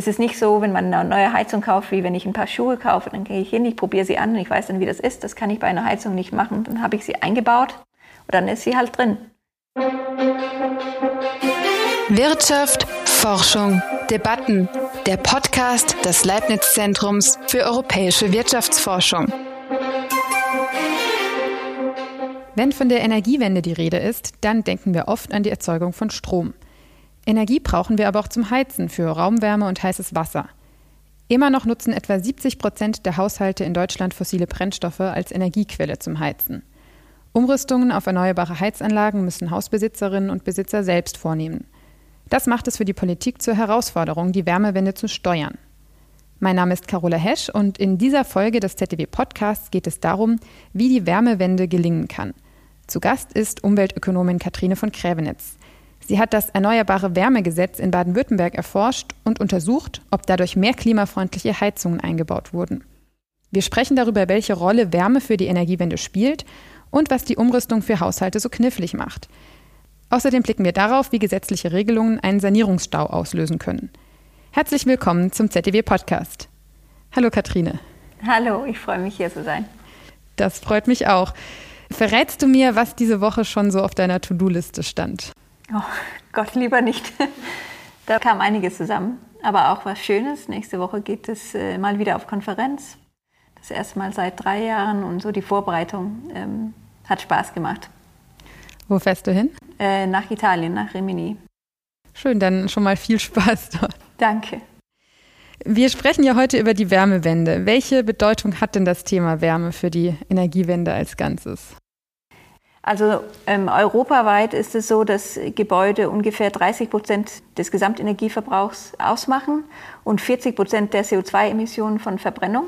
es ist nicht so, wenn man eine neue Heizung kauft, wie wenn ich ein paar Schuhe kaufe, dann gehe ich hin, ich probiere sie an und ich weiß dann, wie das ist. Das kann ich bei einer Heizung nicht machen. Dann habe ich sie eingebaut und dann ist sie halt drin. Wirtschaft, Forschung, Debatten. Der Podcast des Leibniz-Zentrums für europäische Wirtschaftsforschung. Wenn von der Energiewende die Rede ist, dann denken wir oft an die Erzeugung von Strom. Energie brauchen wir aber auch zum Heizen für Raumwärme und heißes Wasser. Immer noch nutzen etwa 70 Prozent der Haushalte in Deutschland fossile Brennstoffe als Energiequelle zum Heizen. Umrüstungen auf erneuerbare Heizanlagen müssen Hausbesitzerinnen und Besitzer selbst vornehmen. Das macht es für die Politik zur Herausforderung, die Wärmewende zu steuern. Mein Name ist Carola Hesch und in dieser Folge des ZDW Podcasts geht es darum, wie die Wärmewende gelingen kann. Zu Gast ist Umweltökonomin Katrine von Krävenitz. Sie hat das Erneuerbare Wärmegesetz in Baden-Württemberg erforscht und untersucht, ob dadurch mehr klimafreundliche Heizungen eingebaut wurden. Wir sprechen darüber, welche Rolle Wärme für die Energiewende spielt und was die Umrüstung für Haushalte so knifflig macht. Außerdem blicken wir darauf, wie gesetzliche Regelungen einen Sanierungsstau auslösen können. Herzlich willkommen zum ZDW Podcast. Hallo Katrine. Hallo, ich freue mich hier zu sein. Das freut mich auch. Verrätst du mir, was diese Woche schon so auf deiner To-Do-Liste stand? Oh Gott, lieber nicht. Da kam einiges zusammen, aber auch was Schönes. Nächste Woche geht es äh, mal wieder auf Konferenz. Das erste Mal seit drei Jahren und so die Vorbereitung ähm, hat Spaß gemacht. Wo fährst du hin? Äh, nach Italien, nach Rimini. Schön, dann schon mal viel Spaß dort. Danke. Wir sprechen ja heute über die Wärmewende. Welche Bedeutung hat denn das Thema Wärme für die Energiewende als Ganzes? Also ähm, europaweit ist es so, dass Gebäude ungefähr 30 Prozent des Gesamtenergieverbrauchs ausmachen und 40 Prozent der CO2-Emissionen von Verbrennung.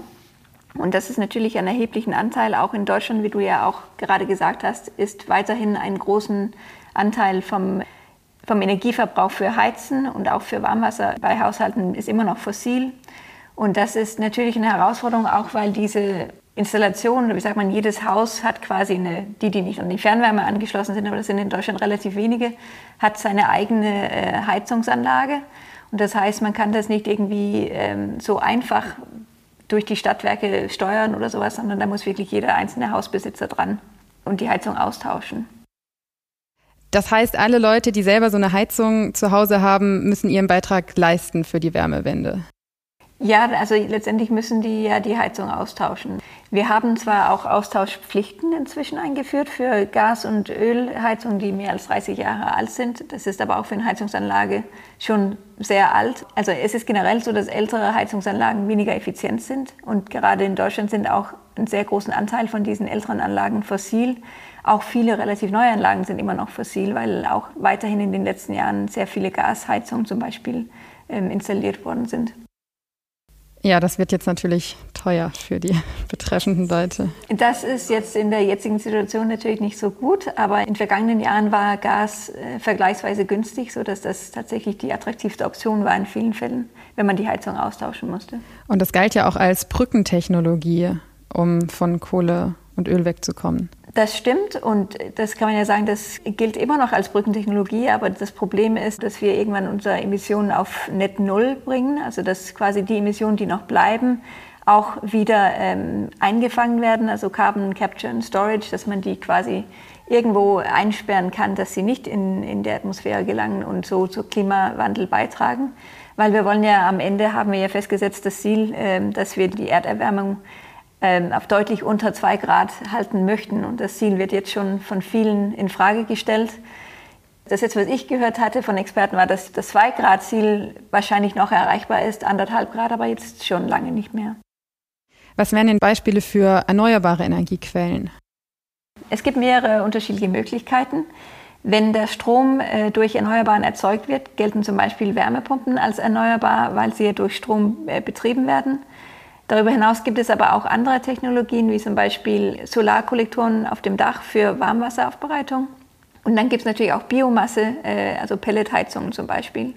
Und das ist natürlich ein erheblichen Anteil. Auch in Deutschland, wie du ja auch gerade gesagt hast, ist weiterhin ein großen Anteil vom, vom Energieverbrauch für Heizen und auch für Warmwasser bei Haushalten ist immer noch fossil. Und das ist natürlich eine Herausforderung, auch weil diese Installation, wie sagt man, jedes Haus hat quasi eine, die, die nicht an die Fernwärme angeschlossen sind, aber das sind in Deutschland relativ wenige, hat seine eigene äh, Heizungsanlage. Und das heißt, man kann das nicht irgendwie ähm, so einfach durch die Stadtwerke steuern oder sowas, sondern da muss wirklich jeder einzelne Hausbesitzer dran und die Heizung austauschen. Das heißt, alle Leute, die selber so eine Heizung zu Hause haben, müssen ihren Beitrag leisten für die Wärmewende. Ja, also letztendlich müssen die ja die Heizung austauschen. Wir haben zwar auch Austauschpflichten inzwischen eingeführt für Gas- und Ölheizungen, die mehr als 30 Jahre alt sind. Das ist aber auch für eine Heizungsanlage schon sehr alt. Also es ist generell so, dass ältere Heizungsanlagen weniger effizient sind. Und gerade in Deutschland sind auch einen sehr großen Anteil von diesen älteren Anlagen fossil. Auch viele relativ neue Anlagen sind immer noch fossil, weil auch weiterhin in den letzten Jahren sehr viele Gasheizungen zum Beispiel ähm, installiert worden sind. Ja, das wird jetzt natürlich teuer für die betreffenden Leute. Das ist jetzt in der jetzigen Situation natürlich nicht so gut, aber in vergangenen Jahren war Gas äh, vergleichsweise günstig, sodass das tatsächlich die attraktivste Option war in vielen Fällen, wenn man die Heizung austauschen musste. Und das galt ja auch als Brückentechnologie, um von Kohle und Öl wegzukommen. Das stimmt und das kann man ja sagen, das gilt immer noch als Brückentechnologie, aber das Problem ist, dass wir irgendwann unsere Emissionen auf Net Null bringen, also dass quasi die Emissionen, die noch bleiben, auch wieder ähm, eingefangen werden, also Carbon Capture and Storage, dass man die quasi irgendwo einsperren kann, dass sie nicht in, in der Atmosphäre gelangen und so zum Klimawandel beitragen. Weil wir wollen ja am Ende, haben wir ja festgesetzt, das Ziel, ähm, dass wir die Erderwärmung auf deutlich unter zwei Grad halten möchten. Und das Ziel wird jetzt schon von vielen in Frage gestellt. Das jetzt, was ich gehört hatte von Experten, war, dass das Zwei-Grad-Ziel wahrscheinlich noch erreichbar ist, anderthalb Grad, aber jetzt schon lange nicht mehr. Was wären denn Beispiele für erneuerbare Energiequellen? Es gibt mehrere unterschiedliche Möglichkeiten. Wenn der Strom äh, durch Erneuerbaren erzeugt wird, gelten zum Beispiel Wärmepumpen als erneuerbar, weil sie durch Strom äh, betrieben werden. Darüber hinaus gibt es aber auch andere Technologien, wie zum Beispiel Solarkollektoren auf dem Dach für Warmwasseraufbereitung. Und dann gibt es natürlich auch Biomasse, äh, also Pelletheizungen zum Beispiel,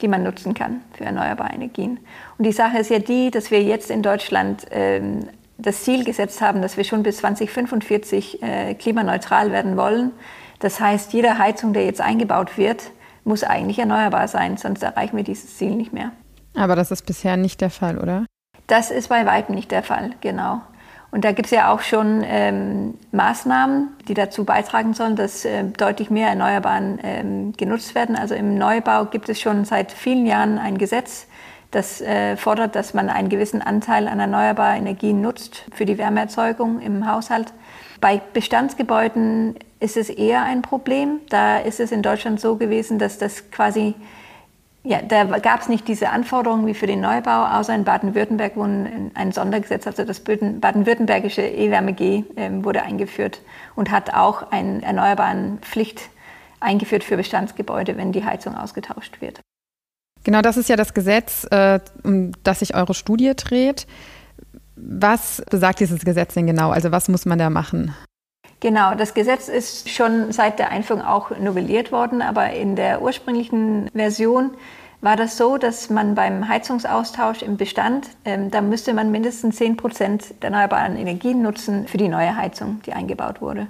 die man nutzen kann für erneuerbare Energien. Und die Sache ist ja die, dass wir jetzt in Deutschland ähm, das Ziel gesetzt haben, dass wir schon bis 2045 äh, klimaneutral werden wollen. Das heißt, jede Heizung, der jetzt eingebaut wird, muss eigentlich erneuerbar sein, sonst erreichen wir dieses Ziel nicht mehr. Aber das ist bisher nicht der Fall, oder? Das ist bei weitem nicht der Fall, genau. Und da gibt es ja auch schon ähm, Maßnahmen, die dazu beitragen sollen, dass äh, deutlich mehr Erneuerbaren ähm, genutzt werden. Also im Neubau gibt es schon seit vielen Jahren ein Gesetz, das äh, fordert, dass man einen gewissen Anteil an erneuerbaren Energien nutzt für die Wärmeerzeugung im Haushalt. Bei Bestandsgebäuden ist es eher ein Problem. Da ist es in Deutschland so gewesen, dass das quasi, ja, da gab es nicht diese Anforderungen wie für den Neubau, außer in Baden-Württemberg wo ein Sondergesetz, also das baden-württembergische E-Wärme-G äh, wurde eingeführt und hat auch eine erneuerbaren Pflicht eingeführt für Bestandsgebäude, wenn die Heizung ausgetauscht wird. Genau, das ist ja das Gesetz, äh, um das sich eure Studie dreht. Was besagt dieses Gesetz denn genau? Also was muss man da machen? Genau, das Gesetz ist schon seit der Einführung auch novelliert worden, aber in der ursprünglichen Version war das so, dass man beim Heizungsaustausch im Bestand, ähm, da müsste man mindestens 10 Prozent der erneuerbaren Energien nutzen für die neue Heizung, die eingebaut wurde.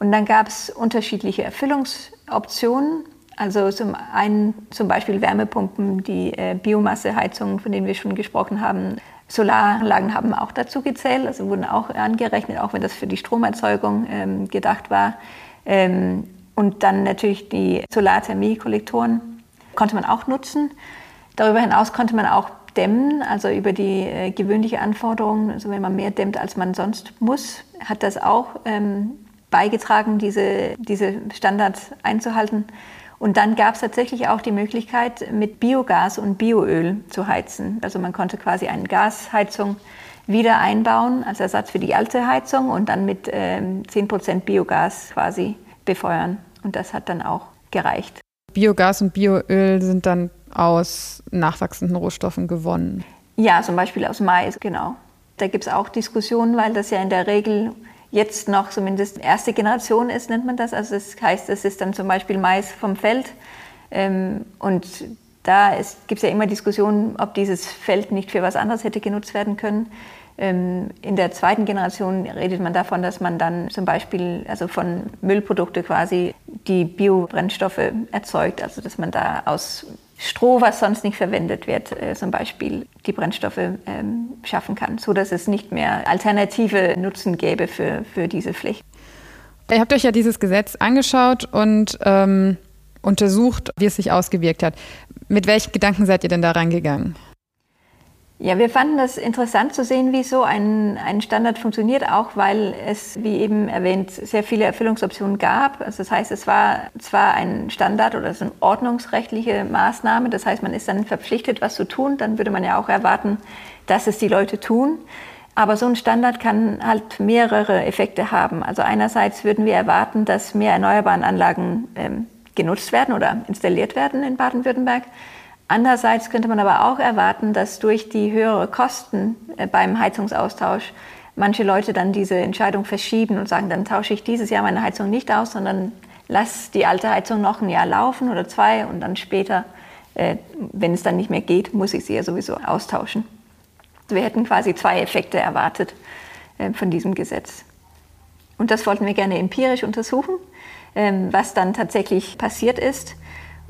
Und dann gab es unterschiedliche Erfüllungsoptionen. Also zum einen zum Beispiel Wärmepumpen, die äh, Biomasseheizungen, von denen wir schon gesprochen haben. Solaranlagen haben auch dazu gezählt, also wurden auch angerechnet, auch wenn das für die Stromerzeugung ähm, gedacht war. Ähm, und dann natürlich die Solarthermie-Kollektoren konnte man auch nutzen. Darüber hinaus konnte man auch dämmen, also über die äh, gewöhnliche Anforderung, also wenn man mehr dämmt, als man sonst muss, hat das auch ähm, beigetragen, diese, diese Standards einzuhalten. Und dann gab es tatsächlich auch die Möglichkeit, mit Biogas und Bioöl zu heizen. Also man konnte quasi eine Gasheizung wieder einbauen als Ersatz für die alte Heizung und dann mit ähm, 10% Biogas quasi befeuern. Und das hat dann auch gereicht. Biogas und Bioöl sind dann aus nachwachsenden Rohstoffen gewonnen. Ja, zum Beispiel aus Mais, genau. Da gibt es auch Diskussionen, weil das ja in der Regel jetzt noch zumindest erste Generation ist, nennt man das. Also das heißt, es ist dann zum Beispiel Mais vom Feld. Ähm, und da gibt es ja immer Diskussionen, ob dieses Feld nicht für was anderes hätte genutzt werden können. Ähm, in der zweiten Generation redet man davon, dass man dann zum Beispiel also von Müllprodukte quasi die Biobrennstoffe erzeugt, also dass man da aus Stroh, was sonst nicht verwendet wird, äh, zum Beispiel die Brennstoffe ähm, schaffen kann, so dass es nicht mehr alternative Nutzen gäbe für, für diese Flächen. Ihr habt euch ja dieses Gesetz angeschaut und ähm, untersucht, wie es sich ausgewirkt hat. Mit welchen Gedanken seid ihr denn da reingegangen? Ja, wir fanden das interessant zu sehen, wie so ein, ein Standard funktioniert, auch weil es, wie eben erwähnt, sehr viele Erfüllungsoptionen gab. Also das heißt, es war zwar ein Standard oder so eine ordnungsrechtliche Maßnahme, das heißt, man ist dann verpflichtet, was zu tun, dann würde man ja auch erwarten, dass es die Leute tun. Aber so ein Standard kann halt mehrere Effekte haben. Also einerseits würden wir erwarten, dass mehr erneuerbare Anlagen ähm, genutzt werden oder installiert werden in Baden-Württemberg. Andererseits könnte man aber auch erwarten, dass durch die höheren Kosten äh, beim Heizungsaustausch manche Leute dann diese Entscheidung verschieben und sagen, dann tausche ich dieses Jahr meine Heizung nicht aus, sondern lass die alte Heizung noch ein Jahr laufen oder zwei und dann später, äh, wenn es dann nicht mehr geht, muss ich sie ja sowieso austauschen. Wir hätten quasi zwei Effekte erwartet äh, von diesem Gesetz. Und das wollten wir gerne empirisch untersuchen, ähm, was dann tatsächlich passiert ist.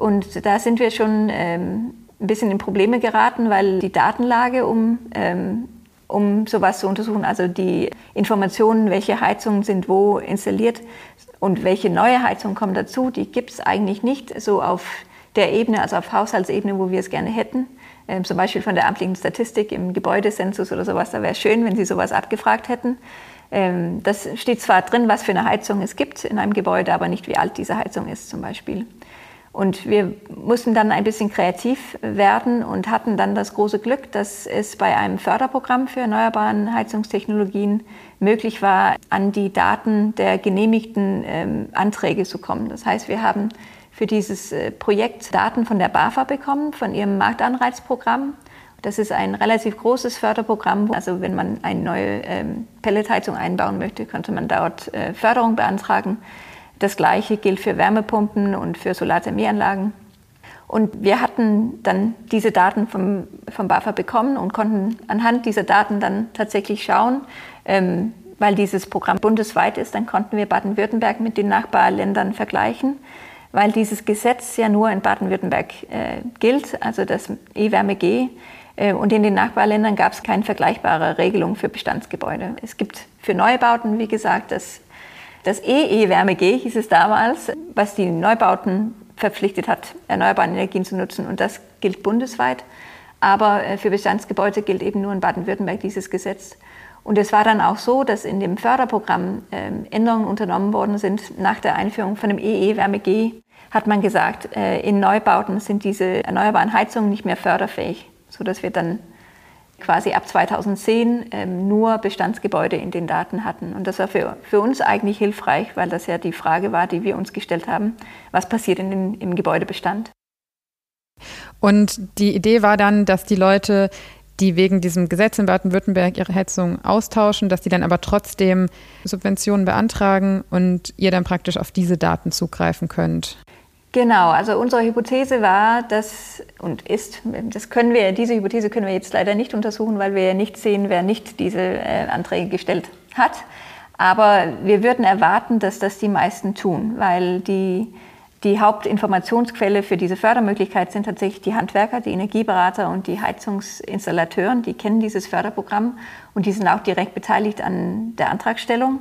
Und da sind wir schon ähm, ein bisschen in Probleme geraten, weil die Datenlage, um, ähm, um sowas zu untersuchen, also die Informationen, welche Heizungen sind wo installiert und welche neue Heizungen kommen dazu, die gibt es eigentlich nicht so auf der Ebene, also auf Haushaltsebene, wo wir es gerne hätten. Ähm, zum Beispiel von der amtlichen Statistik im Gebäudesensus oder sowas. Da wäre schön, wenn Sie sowas abgefragt hätten. Ähm, das steht zwar drin, was für eine Heizung es gibt in einem Gebäude, aber nicht, wie alt diese Heizung ist zum Beispiel. Und wir mussten dann ein bisschen kreativ werden und hatten dann das große Glück, dass es bei einem Förderprogramm für erneuerbare Heizungstechnologien möglich war, an die Daten der genehmigten ähm, Anträge zu kommen. Das heißt, wir haben für dieses äh, Projekt Daten von der BAFA bekommen, von ihrem Marktanreizprogramm. Das ist ein relativ großes Förderprogramm. Also wenn man eine neue ähm, Pelletheizung einbauen möchte, könnte man dort äh, Förderung beantragen. Das Gleiche gilt für Wärmepumpen und für Solarthermieanlagen. Und wir hatten dann diese Daten vom, vom BAFA bekommen und konnten anhand dieser Daten dann tatsächlich schauen, ähm, weil dieses Programm bundesweit ist, dann konnten wir Baden-Württemberg mit den Nachbarländern vergleichen. weil dieses Gesetz ja nur in Baden-Württemberg äh, gilt, also das E-Wärme-G. Äh, und in den Nachbarländern gab es keine vergleichbare Regelung für Bestandsgebäude. Es gibt für Neubauten, wie gesagt, das, das E-E-Wärme-G hieß es damals, was die Neubauten verpflichtet hat, erneuerbare Energien zu nutzen. Und das gilt bundesweit. Aber äh, für Bestandsgebäude gilt eben nur in Baden-Württemberg dieses Gesetz. Und es war dann auch so, dass in dem Förderprogramm ähm, Änderungen unternommen worden sind. Nach der Einführung von dem EE-Wärme-G hat man gesagt, äh, in Neubauten sind diese erneuerbaren Heizungen nicht mehr förderfähig, sodass wir dann quasi ab 2010 ähm, nur Bestandsgebäude in den Daten hatten. Und das war für, für uns eigentlich hilfreich, weil das ja die Frage war, die wir uns gestellt haben, was passiert in den, im Gebäudebestand. Und die Idee war dann, dass die Leute die wegen diesem Gesetz in Baden-Württemberg ihre Heizung austauschen, dass die dann aber trotzdem Subventionen beantragen und ihr dann praktisch auf diese Daten zugreifen könnt. Genau, also unsere Hypothese war, dass und ist, das können wir, diese Hypothese können wir jetzt leider nicht untersuchen, weil wir ja nicht sehen, wer nicht diese äh, Anträge gestellt hat. Aber wir würden erwarten, dass das die meisten tun, weil die die Hauptinformationsquelle für diese Fördermöglichkeit sind tatsächlich die Handwerker, die Energieberater und die Heizungsinstallateuren. Die kennen dieses Förderprogramm und die sind auch direkt beteiligt an der Antragstellung.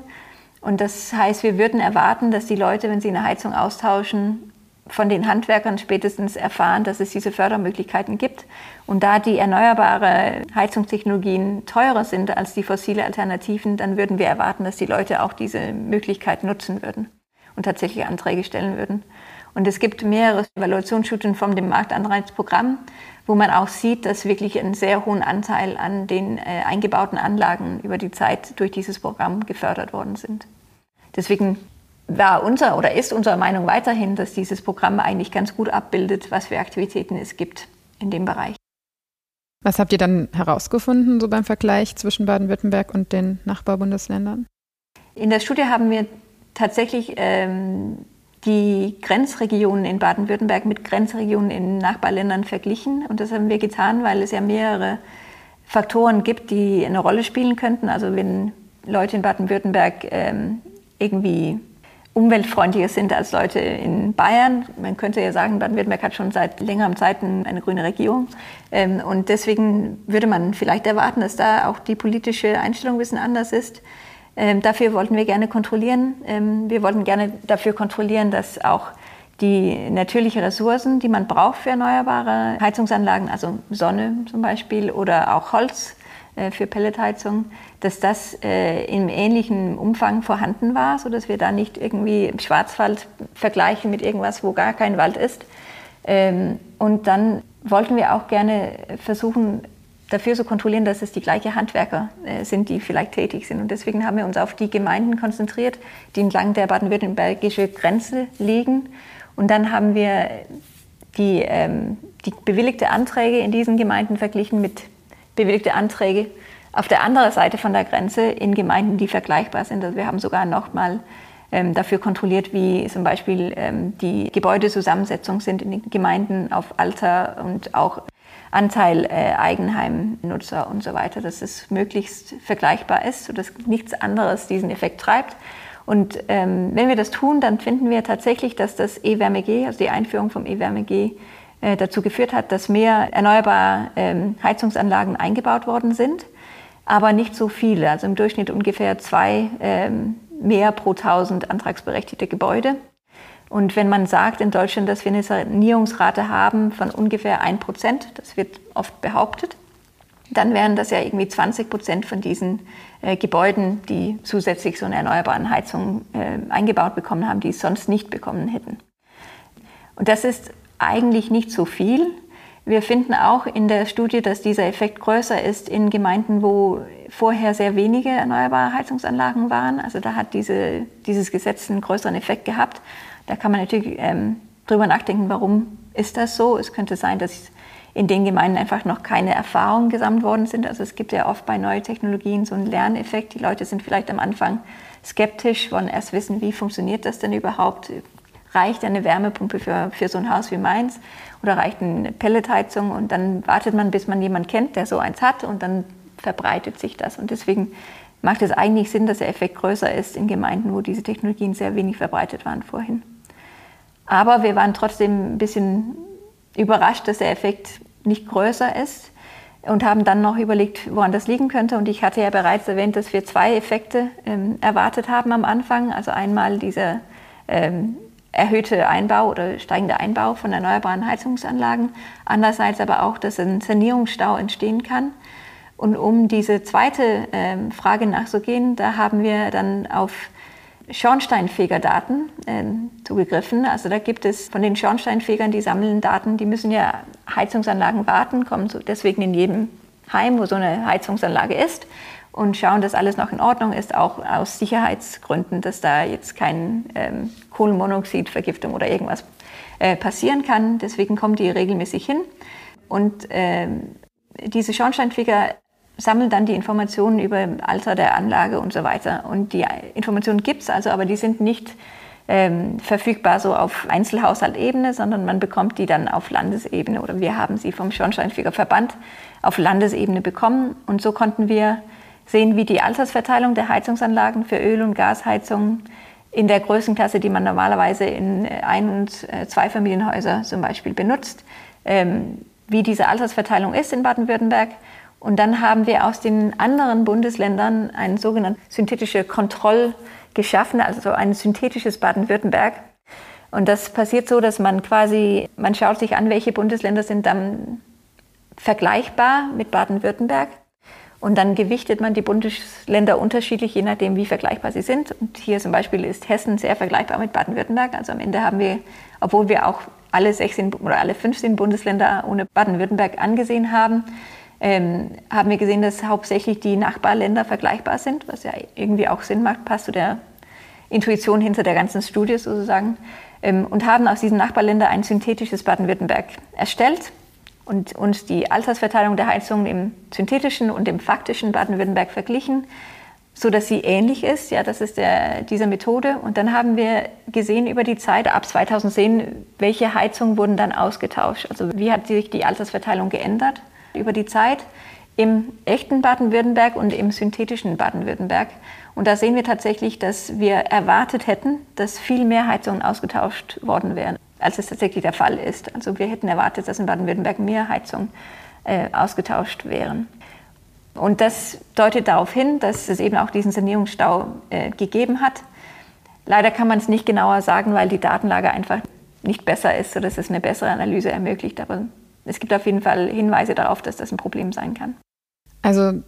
Und das heißt, wir würden erwarten, dass die Leute, wenn sie eine Heizung austauschen, von den Handwerkern spätestens erfahren, dass es diese Fördermöglichkeiten gibt. Und da die erneuerbare Heizungstechnologien teurer sind als die fossile Alternativen, dann würden wir erwarten, dass die Leute auch diese Möglichkeit nutzen würden und tatsächlich Anträge stellen würden. Und es gibt mehrere Evaluationsstudien von dem Marktanreizprogramm, wo man auch sieht, dass wirklich ein sehr hohen Anteil an den äh, eingebauten Anlagen über die Zeit durch dieses Programm gefördert worden sind. Deswegen war unser oder ist unsere Meinung weiterhin, dass dieses Programm eigentlich ganz gut abbildet, was für Aktivitäten es gibt in dem Bereich. Was habt ihr dann herausgefunden, so beim Vergleich zwischen Baden-Württemberg und den Nachbarbundesländern? In der Studie haben wir tatsächlich ähm, die Grenzregionen in Baden-Württemberg mit Grenzregionen in Nachbarländern verglichen. Und das haben wir getan, weil es ja mehrere Faktoren gibt, die eine Rolle spielen könnten. Also wenn Leute in Baden-Württemberg ähm, irgendwie umweltfreundlicher sind als Leute in Bayern. Man könnte ja sagen, Baden-Württemberg hat schon seit längerem Zeiten eine grüne Regierung. Ähm, und deswegen würde man vielleicht erwarten, dass da auch die politische Einstellung ein bisschen anders ist. Ähm, dafür wollten wir gerne kontrollieren. Ähm, wir wollten gerne dafür kontrollieren, dass auch die natürlichen Ressourcen, die man braucht für erneuerbare Heizungsanlagen, also Sonne zum Beispiel oder auch Holz für Pelletheizung, dass das äh, im ähnlichen Umfang vorhanden war, sodass wir da nicht irgendwie Schwarzwald vergleichen mit irgendwas, wo gar kein Wald ist. Ähm, und dann wollten wir auch gerne versuchen, dafür zu kontrollieren, dass es die gleichen Handwerker äh, sind, die vielleicht tätig sind. Und deswegen haben wir uns auf die Gemeinden konzentriert, die entlang der baden-württembergischen Grenze liegen. Und dann haben wir die, ähm, die bewilligte Anträge in diesen Gemeinden verglichen mit bewilligte Anträge auf der anderen Seite von der Grenze in Gemeinden, die vergleichbar sind. Also wir haben sogar noch mal ähm, dafür kontrolliert, wie zum Beispiel ähm, die Gebäudezusammensetzung sind in den Gemeinden auf Alter und auch Anteil äh, Eigenheimnutzer und so weiter, dass es möglichst vergleichbar ist, sodass nichts anderes diesen Effekt treibt. Und ähm, wenn wir das tun, dann finden wir tatsächlich, dass das E-Wärme-G, also die Einführung vom E-Wärme-G, dazu geführt hat, dass mehr erneuerbare ähm, Heizungsanlagen eingebaut worden sind, aber nicht so viele. Also im Durchschnitt ungefähr zwei ähm, mehr pro tausend antragsberechtigte Gebäude. Und wenn man sagt in Deutschland, dass wir eine Sanierungsrate haben von ungefähr 1 Prozent, das wird oft behauptet, dann wären das ja irgendwie 20 Prozent von diesen äh, Gebäuden, die zusätzlich so eine erneuerbare Heizung äh, eingebaut bekommen haben, die es sonst nicht bekommen hätten. Und das ist eigentlich nicht so viel. Wir finden auch in der Studie, dass dieser Effekt größer ist in Gemeinden, wo vorher sehr wenige erneuerbare Heizungsanlagen waren. Also da hat diese, dieses Gesetz einen größeren Effekt gehabt. Da kann man natürlich ähm, drüber nachdenken, warum ist das so. Es könnte sein, dass in den Gemeinden einfach noch keine Erfahrungen gesammelt worden sind. Also es gibt ja oft bei neuen Technologien so einen Lerneffekt. Die Leute sind vielleicht am Anfang skeptisch, wollen erst wissen, wie funktioniert das denn überhaupt? Reicht eine Wärmepumpe für, für so ein Haus wie meins oder reicht eine Pelletheizung? Und dann wartet man, bis man jemanden kennt, der so eins hat und dann verbreitet sich das. Und deswegen macht es eigentlich Sinn, dass der Effekt größer ist in Gemeinden, wo diese Technologien sehr wenig verbreitet waren vorhin. Aber wir waren trotzdem ein bisschen überrascht, dass der Effekt nicht größer ist und haben dann noch überlegt, woran das liegen könnte. Und ich hatte ja bereits erwähnt, dass wir zwei Effekte ähm, erwartet haben am Anfang. Also einmal dieser ähm, erhöhte Einbau oder steigende Einbau von erneuerbaren Heizungsanlagen, andererseits aber auch, dass ein Sanierungsstau entstehen kann. Und um diese zweite ähm, Frage nachzugehen, da haben wir dann auf Schornsteinfegerdaten äh, zugegriffen. Also da gibt es von den Schornsteinfegern, die sammeln Daten, die müssen ja Heizungsanlagen warten, kommen deswegen in jedem Heim, wo so eine Heizungsanlage ist und schauen, dass alles noch in Ordnung ist, auch aus Sicherheitsgründen, dass da jetzt keine ähm, Kohlenmonoxidvergiftung oder irgendwas äh, passieren kann. Deswegen kommen die regelmäßig hin. Und ähm, diese Schornsteinfeger sammeln dann die Informationen über Alter der Anlage und so weiter. Und die Informationen gibt es also, aber die sind nicht ähm, verfügbar so auf Einzelhaushaltebene, sondern man bekommt die dann auf Landesebene oder wir haben sie vom Schornsteinfegerverband auf Landesebene bekommen. Und so konnten wir sehen, wie die Altersverteilung der Heizungsanlagen für Öl- und Gasheizungen in der Größenklasse, die man normalerweise in Ein- und äh, Zweifamilienhäuser zum Beispiel benutzt, ähm, wie diese Altersverteilung ist in Baden-Württemberg und dann haben wir aus den anderen Bundesländern ein sogenanntes synthetische Kontroll geschaffen, also ein synthetisches Baden-Württemberg. Und das passiert so, dass man quasi, man schaut sich an, welche Bundesländer sind dann vergleichbar mit Baden-Württemberg. Und dann gewichtet man die Bundesländer unterschiedlich, je nachdem, wie vergleichbar sie sind. Und hier zum Beispiel ist Hessen sehr vergleichbar mit Baden-Württemberg. Also am Ende haben wir, obwohl wir auch alle 16 oder alle 15 Bundesländer ohne Baden-Württemberg angesehen haben, ähm, haben wir gesehen, dass hauptsächlich die Nachbarländer vergleichbar sind, was ja irgendwie auch Sinn macht, passt zu der Intuition hinter der ganzen Studie sozusagen, ähm, und haben aus diesen Nachbarländern ein synthetisches Baden-Württemberg erstellt und uns die Altersverteilung der Heizungen im synthetischen und im faktischen Baden-Württemberg verglichen, so dass sie ähnlich ist. Ja, das ist der, diese Methode. Und dann haben wir gesehen über die Zeit ab 2010, welche Heizungen wurden dann ausgetauscht. Also wie hat sich die Altersverteilung geändert? über die Zeit im echten Baden-Württemberg und im synthetischen Baden-Württemberg. Und da sehen wir tatsächlich, dass wir erwartet hätten, dass viel mehr Heizungen ausgetauscht worden wären, als es tatsächlich der Fall ist. Also wir hätten erwartet, dass in Baden-Württemberg mehr Heizungen äh, ausgetauscht wären. Und das deutet darauf hin, dass es eben auch diesen Sanierungsstau äh, gegeben hat. Leider kann man es nicht genauer sagen, weil die Datenlage einfach nicht besser ist, sodass es eine bessere Analyse ermöglicht. Aber es gibt auf jeden Fall Hinweise darauf, dass das ein Problem sein kann. Also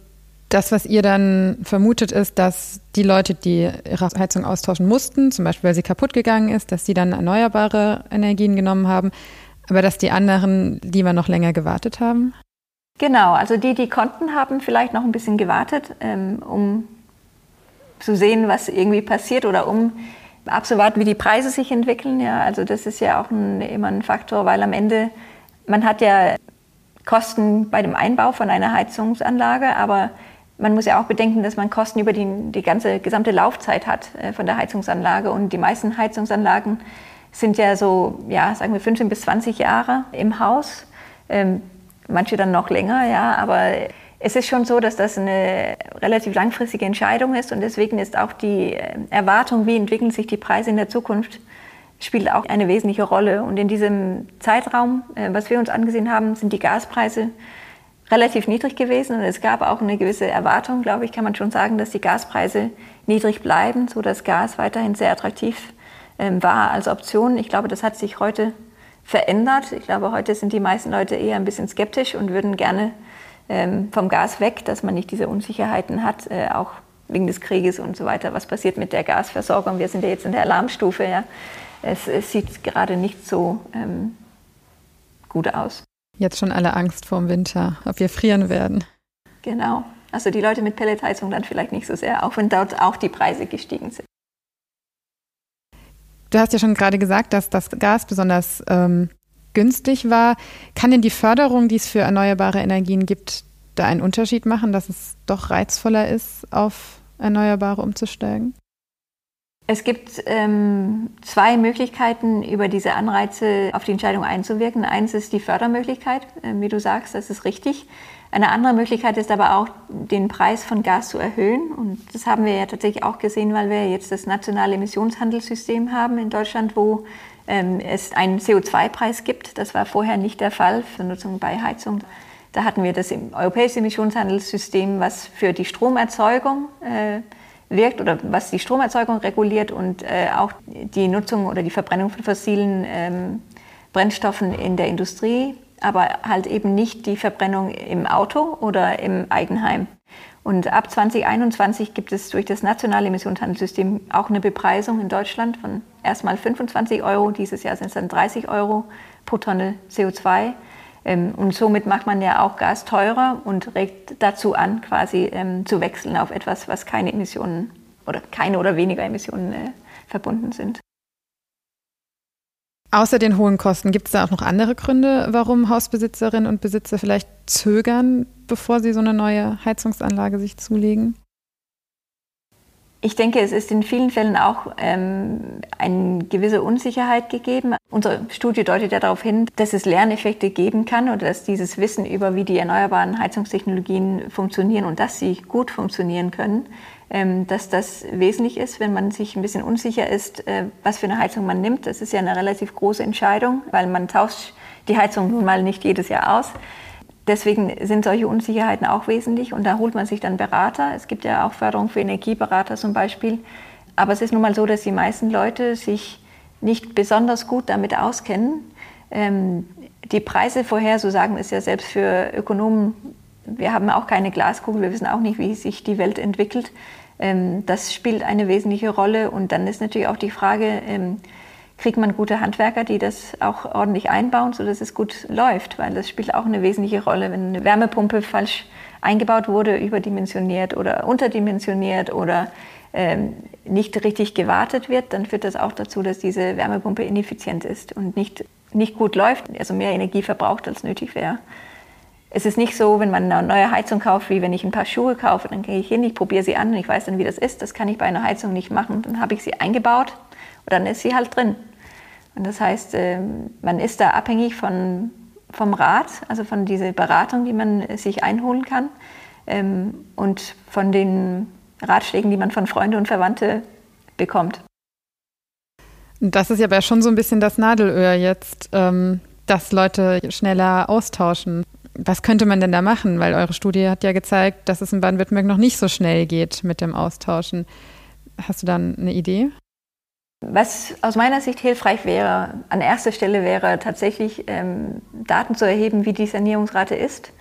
das, was ihr dann vermutet, ist, dass die Leute, die ihre Heizung austauschen mussten, zum Beispiel weil sie kaputt gegangen ist, dass sie dann erneuerbare Energien genommen haben, aber dass die anderen lieber noch länger gewartet haben? Genau, also die, die konnten, haben vielleicht noch ein bisschen gewartet, ähm, um zu sehen, was irgendwie passiert oder um abzuwarten, wie die Preise sich entwickeln. Ja, also das ist ja auch ein, immer ein Faktor, weil am Ende man hat ja Kosten bei dem Einbau von einer Heizungsanlage, aber man muss ja auch bedenken, dass man Kosten über die, die ganze gesamte Laufzeit hat äh, von der Heizungsanlage. Und die meisten Heizungsanlagen sind ja so, ja, sagen wir 15 bis 20 Jahre im Haus. Ähm, manche dann noch länger, ja, aber es ist schon so, dass das eine relativ langfristige Entscheidung ist und deswegen ist auch die äh, Erwartung, wie entwickeln sich die Preise in der Zukunft, spielt auch eine wesentliche Rolle. Und in diesem Zeitraum, äh, was wir uns angesehen haben, sind die Gaspreise relativ niedrig gewesen. Und es gab auch eine gewisse Erwartung, glaube ich, kann man schon sagen, dass die Gaspreise niedrig bleiben, sodass Gas weiterhin sehr attraktiv ähm, war als Option. Ich glaube, das hat sich heute verändert. Ich glaube, heute sind die meisten Leute eher ein bisschen skeptisch und würden gerne ähm, vom Gas weg, dass man nicht diese Unsicherheiten hat, äh, auch wegen des Krieges und so weiter. Was passiert mit der Gasversorgung? Wir sind ja jetzt in der Alarmstufe. Ja es, es sieht gerade nicht so ähm, gut aus. Jetzt schon alle Angst vor dem Winter, ob wir frieren werden. Genau. Also die Leute mit Pelletheizung dann vielleicht nicht so sehr, auch wenn dort auch die Preise gestiegen sind. Du hast ja schon gerade gesagt, dass das Gas besonders ähm, günstig war. Kann denn die Förderung, die es für erneuerbare Energien gibt, da einen Unterschied machen, dass es doch reizvoller ist, auf Erneuerbare umzusteigen? Es gibt ähm, zwei Möglichkeiten, über diese Anreize auf die Entscheidung einzuwirken. Eins ist die Fördermöglichkeit, äh, wie du sagst, das ist richtig. Eine andere Möglichkeit ist aber auch, den Preis von Gas zu erhöhen. Und das haben wir ja tatsächlich auch gesehen, weil wir jetzt das nationale Emissionshandelssystem haben in Deutschland, wo ähm, es einen CO2-Preis gibt. Das war vorher nicht der Fall für Nutzung bei Heizung. Da hatten wir das europäische Emissionshandelssystem, was für die Stromerzeugung äh, wirkt oder was die Stromerzeugung reguliert und äh, auch die Nutzung oder die Verbrennung von fossilen ähm, Brennstoffen in der Industrie, aber halt eben nicht die Verbrennung im Auto oder im Eigenheim. Und ab 2021 gibt es durch das nationale Emissionshandelssystem auch eine Bepreisung in Deutschland von erstmal 25 Euro, dieses Jahr sind es dann 30 Euro pro Tonne CO2. Ähm, und somit macht man ja auch Gas teurer und regt dazu an, quasi ähm, zu wechseln auf etwas, was keine Emissionen oder keine oder weniger Emissionen äh, verbunden sind. Außer den hohen Kosten, gibt es da auch noch andere Gründe, warum Hausbesitzerinnen und Besitzer vielleicht zögern, bevor sie so eine neue Heizungsanlage sich zulegen? Ich denke, es ist in vielen Fällen auch ähm, eine gewisse Unsicherheit gegeben. Unsere Studie deutet ja darauf hin, dass es Lerneffekte geben kann oder dass dieses Wissen über, wie die erneuerbaren Heizungstechnologien funktionieren und dass sie gut funktionieren können, ähm, dass das wesentlich ist, wenn man sich ein bisschen unsicher ist, äh, was für eine Heizung man nimmt. Das ist ja eine relativ große Entscheidung, weil man tauscht die Heizung nun mal nicht jedes Jahr aus. Deswegen sind solche Unsicherheiten auch wesentlich und da holt man sich dann Berater. Es gibt ja auch Förderung für Energieberater zum Beispiel. Aber es ist nun mal so, dass die meisten Leute sich nicht besonders gut damit auskennen. Ähm, die Preise vorherzusagen ist ja selbst für Ökonomen, wir haben auch keine Glaskugel, wir wissen auch nicht, wie sich die Welt entwickelt. Ähm, das spielt eine wesentliche Rolle und dann ist natürlich auch die Frage, ähm, kriegt man gute Handwerker, die das auch ordentlich einbauen, sodass es gut läuft, weil das spielt auch eine wesentliche Rolle. Wenn eine Wärmepumpe falsch eingebaut wurde, überdimensioniert oder unterdimensioniert oder ähm, nicht richtig gewartet wird, dann führt das auch dazu, dass diese Wärmepumpe ineffizient ist und nicht, nicht gut läuft, also mehr Energie verbraucht, als nötig wäre. Es ist nicht so, wenn man eine neue Heizung kauft, wie wenn ich ein paar Schuhe kaufe, dann gehe ich hin, ich probiere sie an und ich weiß dann, wie das ist. Das kann ich bei einer Heizung nicht machen. Dann habe ich sie eingebaut und dann ist sie halt drin. Und das heißt, ähm, man ist da abhängig von, vom Rat, also von dieser Beratung, die man sich einholen kann ähm, und von den Ratschlägen, die man von Freunden und Verwandten bekommt. Das ist ja aber schon so ein bisschen das Nadelöhr jetzt, ähm, dass Leute schneller austauschen. Was könnte man denn da machen? Weil eure Studie hat ja gezeigt, dass es in Baden-Württemberg noch nicht so schnell geht mit dem Austauschen. Hast du dann eine Idee? Was aus meiner Sicht hilfreich wäre, an erster Stelle wäre tatsächlich ähm, Daten zu erheben, wie die Sanierungsrate ist,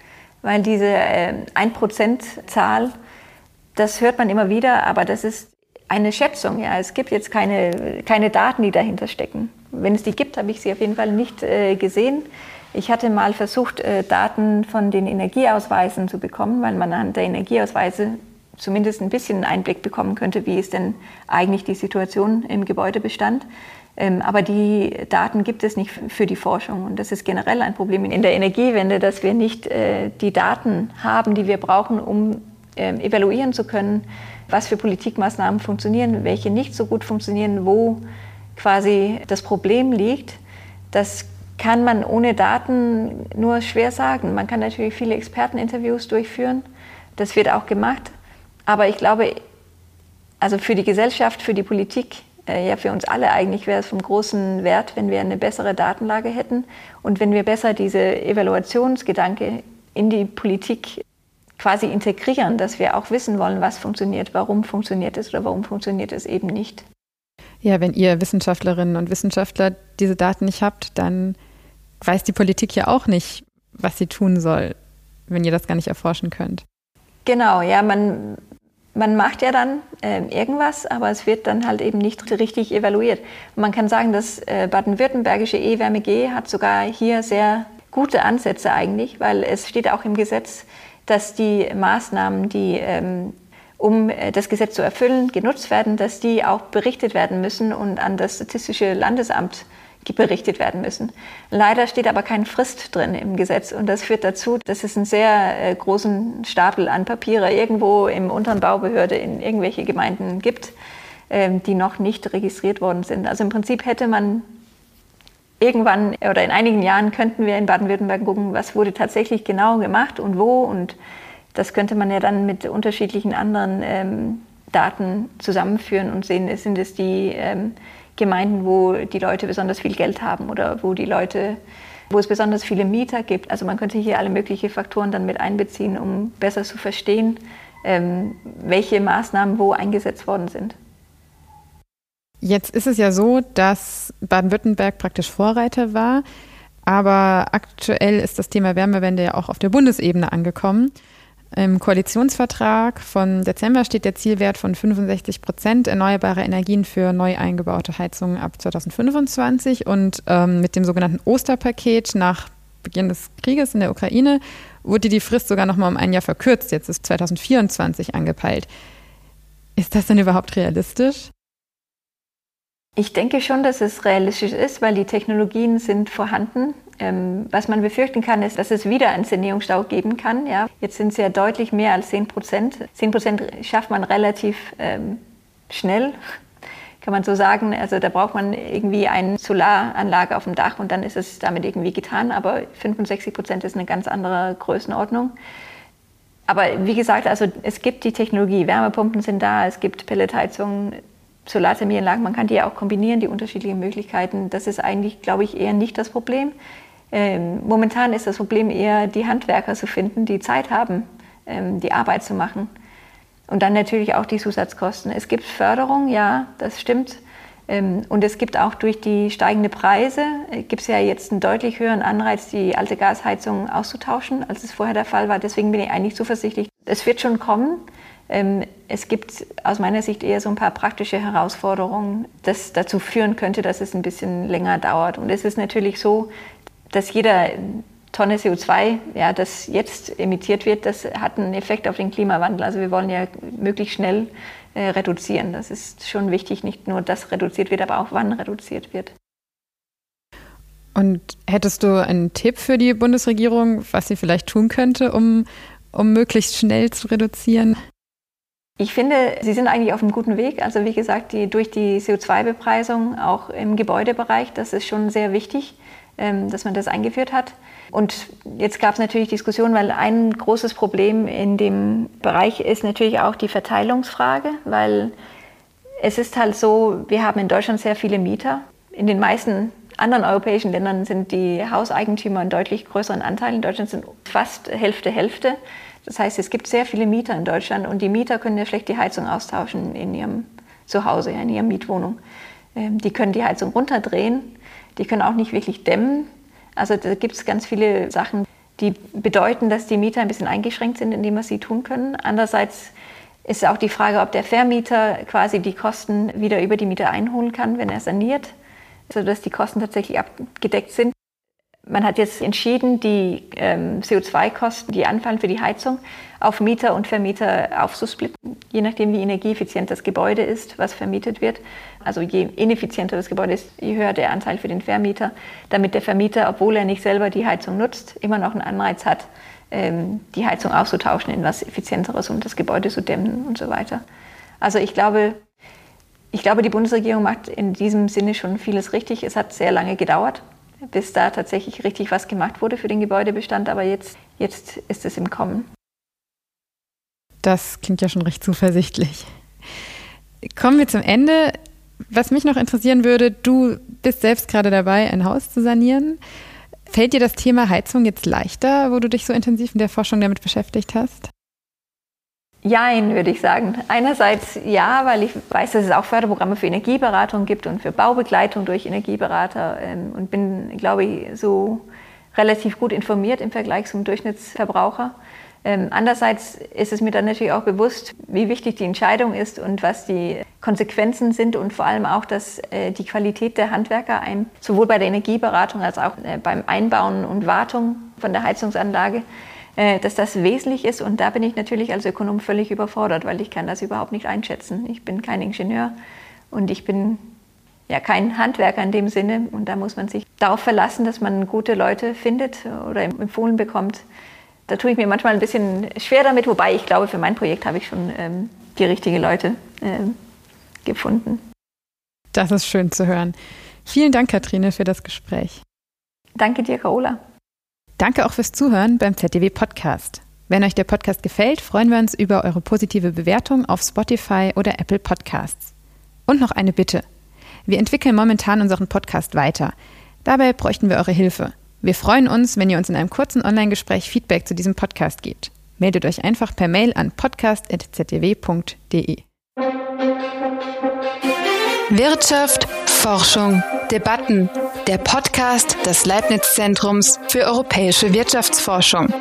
weil diese äh, 1%-Zahl, das hört man immer wieder, aber das ist eine Schätzung. Ja. Es gibt jetzt keine, keine Daten, die dahinter stecken. Wenn es die gibt, habe ich sie auf jeden Fall nicht äh, gesehen. Ich hatte mal versucht, äh, Daten von den Energieausweisen zu bekommen, weil man anhand der Energieausweise zumindest ein bisschen einen Einblick bekommen könnte, wie ist denn eigentlich die Situation im Gebäudebestand. Ähm, aber die Daten gibt es nicht für die Forschung. Und das ist generell ein Problem in der Energiewende, dass wir nicht äh, die Daten haben, die wir brauchen, um ähm, evaluieren zu können, was für Politikmaßnahmen funktionieren, welche nicht so gut funktionieren, wo quasi das Problem liegt. Das kann man ohne Daten nur schwer sagen. Man kann natürlich viele Experteninterviews durchführen. Das wird auch gemacht. Aber ich glaube, also für die Gesellschaft, für die Politik, äh, ja für uns alle eigentlich wäre es vom großen Wert, wenn wir eine bessere Datenlage hätten und wenn wir besser diese Evaluationsgedanke in die Politik quasi integrieren, dass wir auch wissen wollen, was funktioniert, warum funktioniert es oder warum funktioniert es eben nicht. Ja, wenn ihr Wissenschaftlerinnen und Wissenschaftler diese Daten nicht habt, dann weiß die Politik ja auch nicht, was sie tun soll, wenn ihr das gar nicht erforschen könnt. Genau, ja, man, man macht ja dann äh, irgendwas, aber es wird dann halt eben nicht richtig evaluiert. Man kann sagen, das äh, baden-württembergische E-Wärme-G hat sogar hier sehr gute Ansätze eigentlich, weil es steht auch im Gesetz, dass die Maßnahmen, die ähm, um äh, das Gesetz zu erfüllen, genutzt werden, dass die auch berichtet werden müssen und an das Statistische Landesamt berichtet werden müssen. Leider steht aber kein Frist drin im Gesetz und das führt dazu, dass es einen sehr äh, großen Stapel an Papiere irgendwo im unteren Baubehörde in irgendwelche Gemeinden gibt, ähm, die noch nicht registriert worden sind. Also im Prinzip hätte man irgendwann oder in einigen Jahren könnten wir in Baden-Württemberg gucken, was wurde tatsächlich genau gemacht und wo und das könnte man ja dann mit unterschiedlichen anderen ähm, Daten zusammenführen und sehen, sind es die ähm, Gemeinden, wo die Leute besonders viel Geld haben oder wo die Leute, wo es besonders viele Mieter gibt. Also man könnte hier alle möglichen Faktoren dann mit einbeziehen, um besser zu verstehen, ähm, welche Maßnahmen wo eingesetzt worden sind. Jetzt ist es ja so, dass Baden-Württemberg praktisch Vorreiter war, aber aktuell ist das Thema Wärmewende ja auch auf der Bundesebene angekommen. Im Koalitionsvertrag von Dezember steht der Zielwert von 65 Prozent erneuerbare Energien für neu eingebaute Heizungen ab 2025 und ähm, mit dem sogenannten Osterpaket nach Beginn des Krieges in der Ukraine wurde die Frist sogar noch mal um ein Jahr verkürzt. Jetzt ist 2024 angepeilt. Ist das denn überhaupt realistisch? Ich denke schon, dass es realistisch ist, weil die Technologien sind vorhanden. Ähm, was man befürchten kann, ist, dass es wieder einen Sanierungsstau geben kann. Ja. Jetzt sind es ja deutlich mehr als 10 Prozent. 10 Prozent schafft man relativ ähm, schnell, kann man so sagen. Also da braucht man irgendwie eine Solaranlage auf dem Dach und dann ist es damit irgendwie getan. Aber 65 Prozent ist eine ganz andere Größenordnung. Aber wie gesagt, also es gibt die Technologie, Wärmepumpen sind da, es gibt Pelletheizungen, Solarthermieanlagen, man kann die ja auch kombinieren, die unterschiedlichen Möglichkeiten. Das ist eigentlich, glaube ich, eher nicht das Problem. Ähm, momentan ist das Problem eher, die Handwerker zu finden, die Zeit haben, ähm, die Arbeit zu machen. Und dann natürlich auch die Zusatzkosten. Es gibt Förderung, ja, das stimmt. Ähm, und es gibt auch durch die steigenden Preise, äh, gibt es ja jetzt einen deutlich höheren Anreiz, die alte Gasheizung auszutauschen, als es vorher der Fall war. Deswegen bin ich eigentlich zuversichtlich, es wird schon kommen. Ähm, es gibt aus meiner Sicht eher so ein paar praktische Herausforderungen, das dazu führen könnte, dass es ein bisschen länger dauert. Und es ist natürlich so, dass jeder Tonne CO2, ja, das jetzt emittiert wird, das hat einen Effekt auf den Klimawandel. Also wir wollen ja möglichst schnell äh, reduzieren. Das ist schon wichtig, nicht nur, dass reduziert wird, aber auch wann reduziert wird. Und hättest du einen Tipp für die Bundesregierung, was sie vielleicht tun könnte, um, um möglichst schnell zu reduzieren? Ich finde, Sie sind eigentlich auf einem guten Weg. Also wie gesagt, die, durch die CO2-Bepreisung auch im Gebäudebereich, das ist schon sehr wichtig, dass man das eingeführt hat. Und jetzt gab es natürlich Diskussionen, weil ein großes Problem in dem Bereich ist natürlich auch die Verteilungsfrage, weil es ist halt so, wir haben in Deutschland sehr viele Mieter. In den meisten anderen europäischen Ländern sind die Hauseigentümer einen deutlich größeren Anteil. In Deutschland sind fast Hälfte, Hälfte. Das heißt, es gibt sehr viele Mieter in Deutschland und die Mieter können ja schlecht die Heizung austauschen in ihrem Zuhause, in ihrer Mietwohnung. Ähm, die können die Heizung runterdrehen, die können auch nicht wirklich dämmen. Also da gibt es ganz viele Sachen, die bedeuten, dass die Mieter ein bisschen eingeschränkt sind in dem, was sie tun können. Andererseits ist auch die Frage, ob der Vermieter quasi die Kosten wieder über die Mieter einholen kann, wenn er saniert, sodass die Kosten tatsächlich abgedeckt sind. Man hat jetzt entschieden, die ähm, CO2-Kosten, die anfallen für die Heizung, auf Mieter und Vermieter aufzusplitten, je nachdem, wie energieeffizient das Gebäude ist, was vermietet wird. Also je ineffizienter das Gebäude ist, je höher der Anteil für den Vermieter, damit der Vermieter, obwohl er nicht selber die Heizung nutzt, immer noch einen Anreiz hat, ähm, die Heizung auszutauschen in was Effizienteres, um das Gebäude zu dämmen und so weiter. Also ich glaube, ich glaube, die Bundesregierung macht in diesem Sinne schon vieles richtig. Es hat sehr lange gedauert bis da tatsächlich richtig was gemacht wurde für den Gebäudebestand. Aber jetzt, jetzt ist es im Kommen. Das klingt ja schon recht zuversichtlich. Kommen wir zum Ende. Was mich noch interessieren würde, du bist selbst gerade dabei, ein Haus zu sanieren. Fällt dir das Thema Heizung jetzt leichter, wo du dich so intensiv in der Forschung damit beschäftigt hast? Jein, würde ich sagen. Einerseits ja, weil ich weiß, dass es auch Förderprogramme für Energieberatung gibt und für Baubegleitung durch Energieberater ähm, und bin, glaube ich, so relativ gut informiert im Vergleich zum Durchschnittsverbraucher. Ähm, andererseits ist es mir dann natürlich auch bewusst, wie wichtig die Entscheidung ist und was die Konsequenzen sind und vor allem auch, dass äh, die Qualität der Handwerker einem sowohl bei der Energieberatung als auch äh, beim Einbauen und Wartung von der Heizungsanlage äh, dass das wesentlich ist. Und da bin ich natürlich als Ökonom völlig überfordert, weil ich kann das überhaupt nicht einschätzen. Ich bin kein Ingenieur und ich bin ja kein Handwerker in dem Sinne. Und da muss man sich darauf verlassen, dass man gute Leute findet oder empfohlen bekommt. Da tue ich mir manchmal ein bisschen schwer damit, wobei ich glaube, für mein Projekt habe ich schon ähm, die richtigen Leute ähm, gefunden. Das ist schön zu hören. Vielen Dank, Katrine, für das Gespräch. Danke dir, Carola. Danke auch fürs Zuhören beim ZDW Podcast. Wenn euch der Podcast gefällt, freuen wir uns über eure positive Bewertung auf Spotify oder Apple Podcasts. Und noch eine Bitte. Wir entwickeln momentan unseren Podcast weiter. Dabei bräuchten wir eure Hilfe. Wir freuen uns, wenn ihr uns in einem kurzen Online-Gespräch Feedback zu diesem Podcast gebt. Meldet euch einfach per Mail an podcast.ztw.de. Wirtschaft, Forschung, Debatten. Der Podcast des Leibniz Zentrums für europäische Wirtschaftsforschung.